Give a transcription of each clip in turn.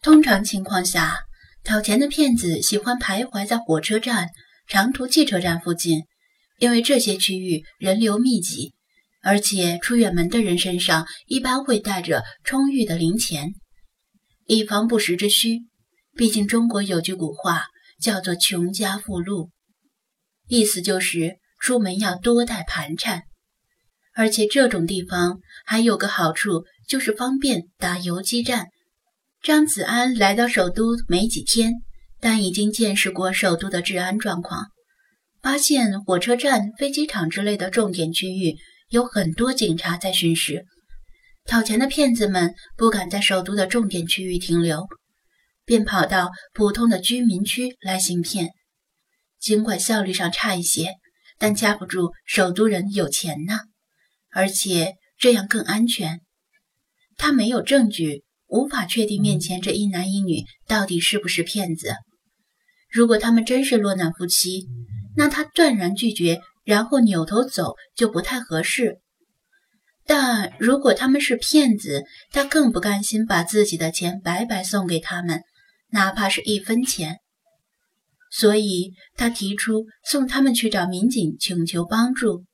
通常情况下，讨钱的骗子喜欢徘徊在火车站、长途汽车站附近，因为这些区域人流密集，而且出远门的人身上一般会带着充裕的零钱，以防不时之需。毕竟中国有句古话叫做“穷家富路”，意思就是出门要多带盘缠。而且这种地方还有个好处，就是方便打游击战。张子安来到首都没几天，但已经见识过首都的治安状况，发现火车站、飞机场之类的重点区域有很多警察在巡视。讨钱的骗子们不敢在首都的重点区域停留，便跑到普通的居民区来行骗。尽管效率上差一些，但架不住首都人有钱呐，而且这样更安全。他没有证据。无法确定面前这一男一女到底是不是骗子。如果他们真是落难夫妻，那他断然拒绝，然后扭头走就不太合适。但如果他们是骗子，他更不甘心把自己的钱白白送给他们，哪怕是一分钱。所以他提出送他们去找民警请求帮助。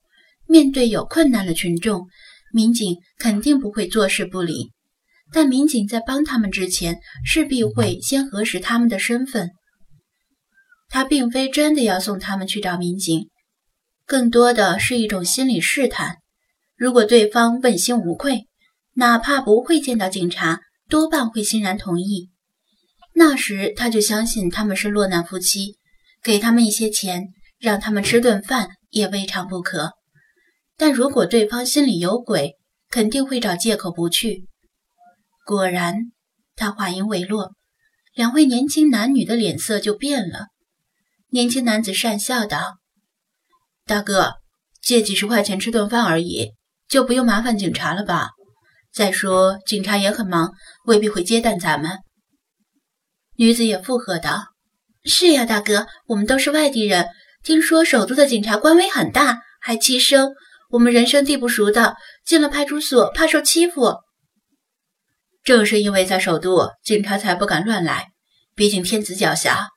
面对有困难的群众，民警肯定不会坐视不理。但民警在帮他们之前，势必会先核实他们的身份。他并非真的要送他们去找民警，更多的是一种心理试探。如果对方问心无愧，哪怕不会见到警察，多半会欣然同意。那时他就相信他们是落难夫妻，给他们一些钱，让他们吃顿饭也未尝不可。但如果对方心里有鬼，肯定会找借口不去。果然，他话音未落，两位年轻男女的脸色就变了。年轻男子讪笑道：“大哥，借几十块钱吃顿饭而已，就不用麻烦警察了吧？再说，警察也很忙，未必会接待咱们。”女子也附和道：“是呀，大哥，我们都是外地人，听说首都的警察官威很大，还欺生，我们人生地不熟的，进了派出所怕受欺负。”正是因为在首都，警察才不敢乱来。毕竟天子脚下，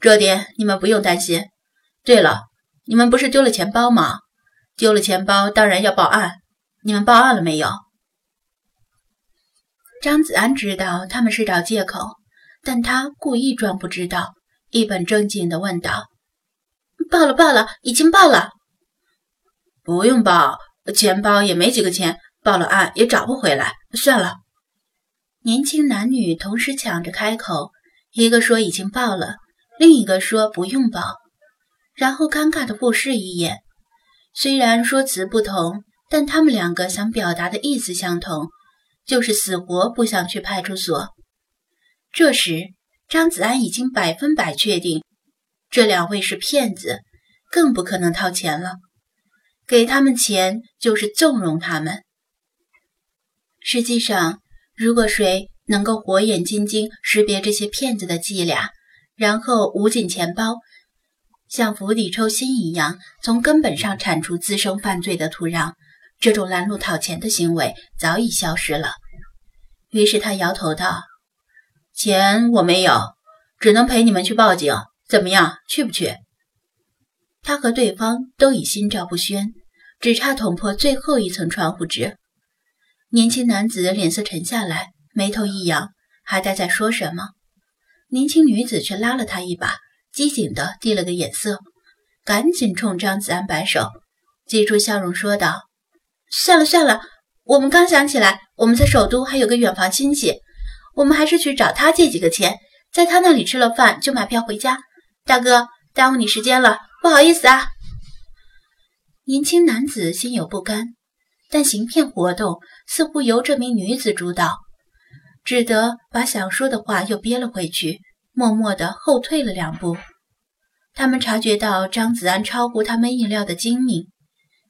这点你们不用担心。对了，你们不是丢了钱包吗？丢了钱包当然要报案。你们报案了没有？张子安知道他们是找借口，但他故意装不知道，一本正经地问道：“报了，报了，已经报了。不用报，钱包也没几个钱，报了案也找不回来。算了。”年轻男女同时抢着开口，一个说已经报了，另一个说不用报，然后尴尬的互视一眼。虽然说辞不同，但他们两个想表达的意思相同，就是死活不想去派出所。这时，张子安已经百分百确定这两位是骗子，更不可能掏钱了。给他们钱就是纵容他们。实际上。如果谁能够火眼金睛识别这些骗子的伎俩，然后捂紧钱包，像釜底抽薪一样从根本上铲除滋生犯罪的土壤，这种拦路讨钱的行为早已消失了。于是他摇头道：“钱我没有，只能陪你们去报警，怎么样？去不去？”他和对方都已心照不宣，只差捅破最后一层窗户纸。年轻男子脸色沉下来，眉头一扬，还待在说什么？年轻女子却拉了他一把，机警地递了个眼色，赶紧冲张子安摆手，挤出笑容说道：“算了算了，我们刚想起来，我们在首都还有个远房亲戚，我们还是去找他借几个钱，在他那里吃了饭就买票回家。大哥，耽误你时间了，不好意思啊。”年轻男子心有不甘。但行骗活动似乎由这名女子主导，只得把想说的话又憋了回去，默默地后退了两步。他们察觉到张子安超乎他们意料的精明，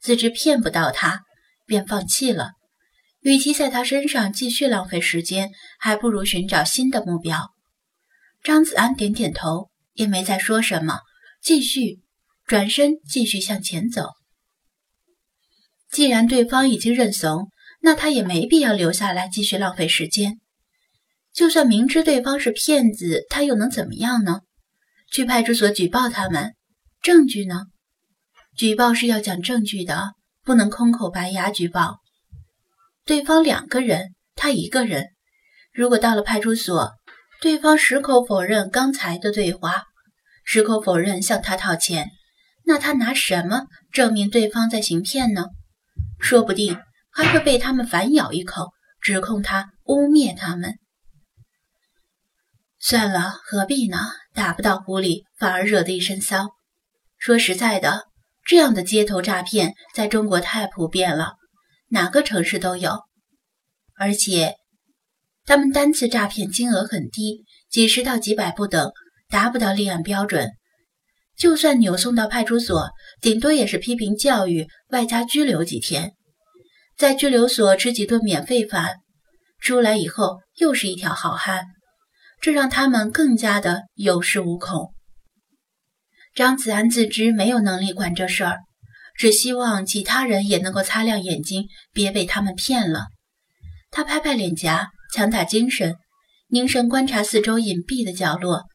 自知骗不到他，便放弃了。与其在他身上继续浪费时间，还不如寻找新的目标。张子安点点头，也没再说什么，继续转身继续向前走。既然对方已经认怂，那他也没必要留下来继续浪费时间。就算明知对方是骗子，他又能怎么样呢？去派出所举报他们，证据呢？举报是要讲证据的，不能空口白牙举报。对方两个人，他一个人。如果到了派出所，对方矢口否认刚才的对话，矢口否认向他讨钱，那他拿什么证明对方在行骗呢？说不定还会被他们反咬一口，指控他污蔑他们。算了，何必呢？打不到狐狸，反而惹得一身骚。说实在的，这样的街头诈骗在中国太普遍了，哪个城市都有，而且。他们单次诈骗金额很低，几十到几百不等，达不到立案标准。就算扭送到派出所，顶多也是批评教育，外加拘留几天，在拘留所吃几顿免费饭，出来以后又是一条好汉。这让他们更加的有恃无恐。张子安自知没有能力管这事儿，只希望其他人也能够擦亮眼睛，别被他们骗了。他拍拍脸颊。强打精神，凝神观察四周隐蔽的角落，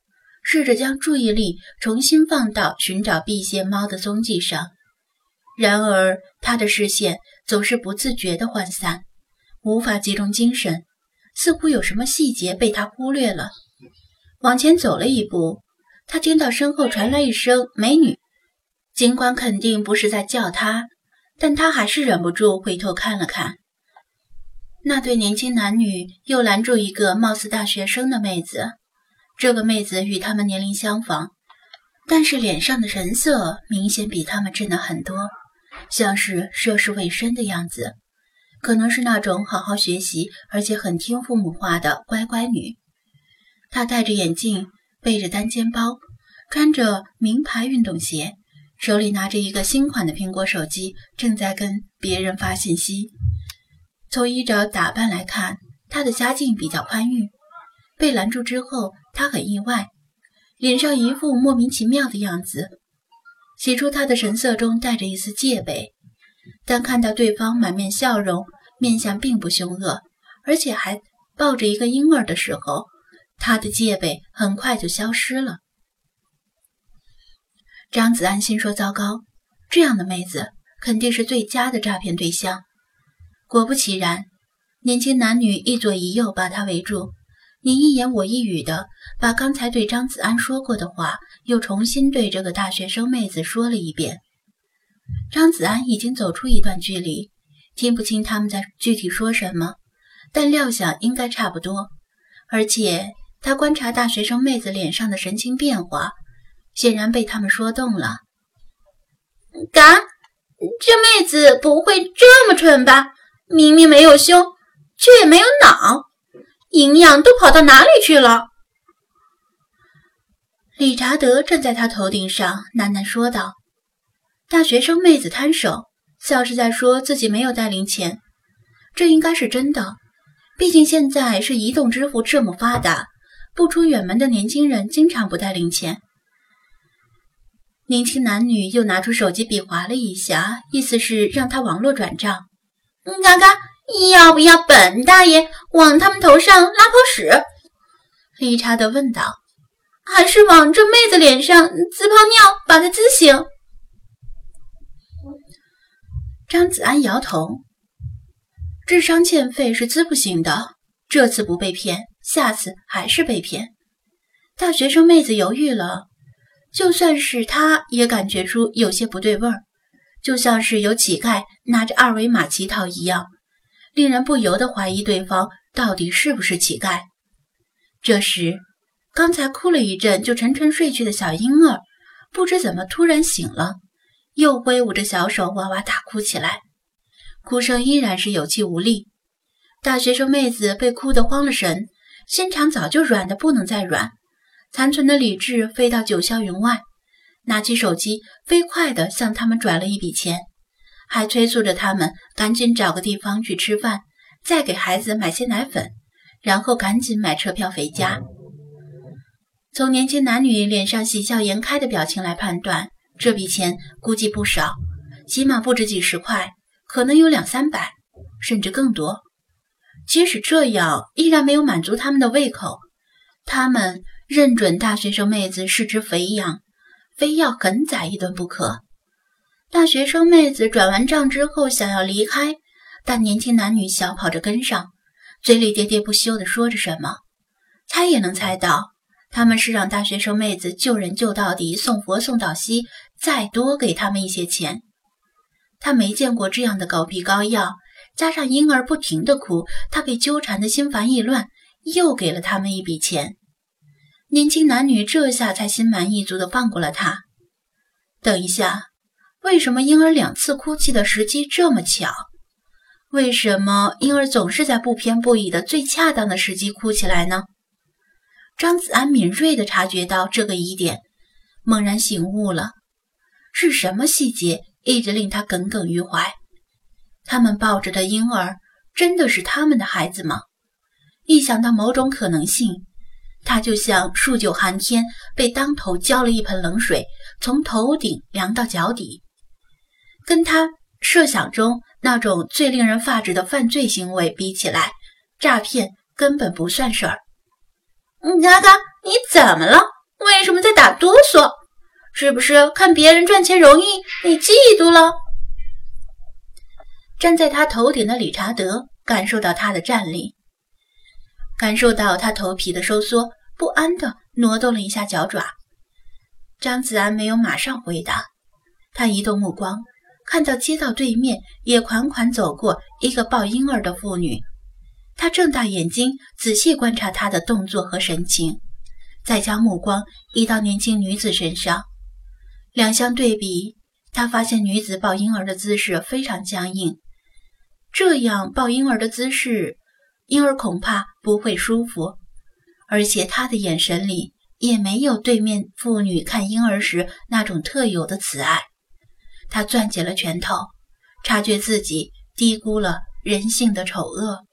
试着将注意力重新放到寻找辟邪猫的踪迹上。然而，他的视线总是不自觉地涣散，无法集中精神，似乎有什么细节被他忽略了。往前走了一步，他听到身后传来一声“美女”，尽管肯定不是在叫他，但他还是忍不住回头看了看。那对年轻男女又拦住一个貌似大学生的妹子，这个妹子与他们年龄相仿，但是脸上的神色明显比他们稚嫩很多，像是涉世未深的样子，可能是那种好好学习而且很听父母话的乖乖女。她戴着眼镜，背着单肩包，穿着名牌运动鞋，手里拿着一个新款的苹果手机，正在跟别人发信息。从衣着打扮来看，她的家境比较宽裕。被拦住之后，她很意外，脸上一副莫名其妙的样子。起初，他的神色中带着一丝戒备，但看到对方满面笑容，面相并不凶恶，而且还抱着一个婴儿的时候，他的戒备很快就消失了。张子安心说：“糟糕，这样的妹子肯定是最佳的诈骗对象。”果不其然，年轻男女一左一右把他围住，你一言我一语的把刚才对张子安说过的话又重新对这个大学生妹子说了一遍。张子安已经走出一段距离，听不清他们在具体说什么，但料想应该差不多。而且他观察大学生妹子脸上的神情变化，显然被他们说动了。嘎，这妹子不会这么蠢吧？明明没有胸，却也没有脑，营养都跑到哪里去了？理查德站在他头顶上，喃喃说道：“大学生妹子摊手，像是在说自己没有带零钱。这应该是真的，毕竟现在是移动支付这么发达，不出远门的年轻人经常不带零钱。”年轻男女又拿出手机比划了一下，意思是让他网络转账。嗯嘎嘎，要不要本大爷往他们头上拉泡屎？理查德问道。还是往这妹子脸上滋泡尿，把她滋醒？张子安摇头，智商欠费是滋不醒的。这次不被骗，下次还是被骗。大学生妹子犹豫了，就算是她也感觉出有些不对味儿。就像是有乞丐拿着二维码乞讨一样，令人不由得怀疑对方到底是不是乞丐。这时，刚才哭了一阵就沉沉睡去的小婴儿，不知怎么突然醒了，又挥舞着小手哇哇大哭起来，哭声依然是有气无力。大学生妹子被哭得慌了神，心肠早就软得不能再软，残存的理智飞到九霄云外。拿起手机，飞快地向他们转了一笔钱，还催促着他们赶紧找个地方去吃饭，再给孩子买些奶粉，然后赶紧买车票回家。从年轻男女脸上喜笑颜开的表情来判断，这笔钱估计不少，起码不止几十块，可能有两三百，甚至更多。即使这样，依然没有满足他们的胃口。他们认准大学生妹子是只肥羊，非要狠宰一顿不可。大学生妹子转完账之后想要离开，但年轻男女小跑着跟上，嘴里喋喋不休地说着什么。猜也能猜到，他们是让大学生妹子救人救到底，送佛送到西，再多给他们一些钱。他没见过这样的狗皮膏药，加上婴儿不停的哭，他被纠缠的心烦意乱，又给了他们一笔钱。年轻男女这下才心满意足的放过了他。等一下，为什么婴儿两次哭泣的时机这么巧？为什么婴儿总是在不偏不倚的最恰当的时机哭起来呢？张子安敏锐地察觉到这个疑点，猛然醒悟了：是什么细节一直令他耿耿于怀？他们抱着的婴儿真的是他们的孩子吗？一想到某种可能性，他就像数九寒天被当头浇了一盆冷水，从头顶凉到脚底。跟他设想中那种最令人发指的犯罪行为比起来，诈骗根本不算事儿。嘎嘎，你怎么了？为什么在打哆嗦？是不是看别人赚钱容易，你嫉妒了？站在他头顶的理查德感受到他的战力，感受到他头皮的收缩，不安地挪动了一下脚爪。张子安没有马上回答，他移动目光，看到街道对面也款款走过一个抱婴儿的妇女。他睁大眼睛，仔细观察她的动作和神情，再将目光移到年轻女子身上。两相对比，他发现女子抱婴儿的姿势非常僵硬。这样抱婴儿的姿势，婴儿恐怕不会舒服。而且他的眼神里也没有对面妇女看婴儿时那种特有的慈爱。他攥紧了拳头，察觉自己低估了人性的丑恶。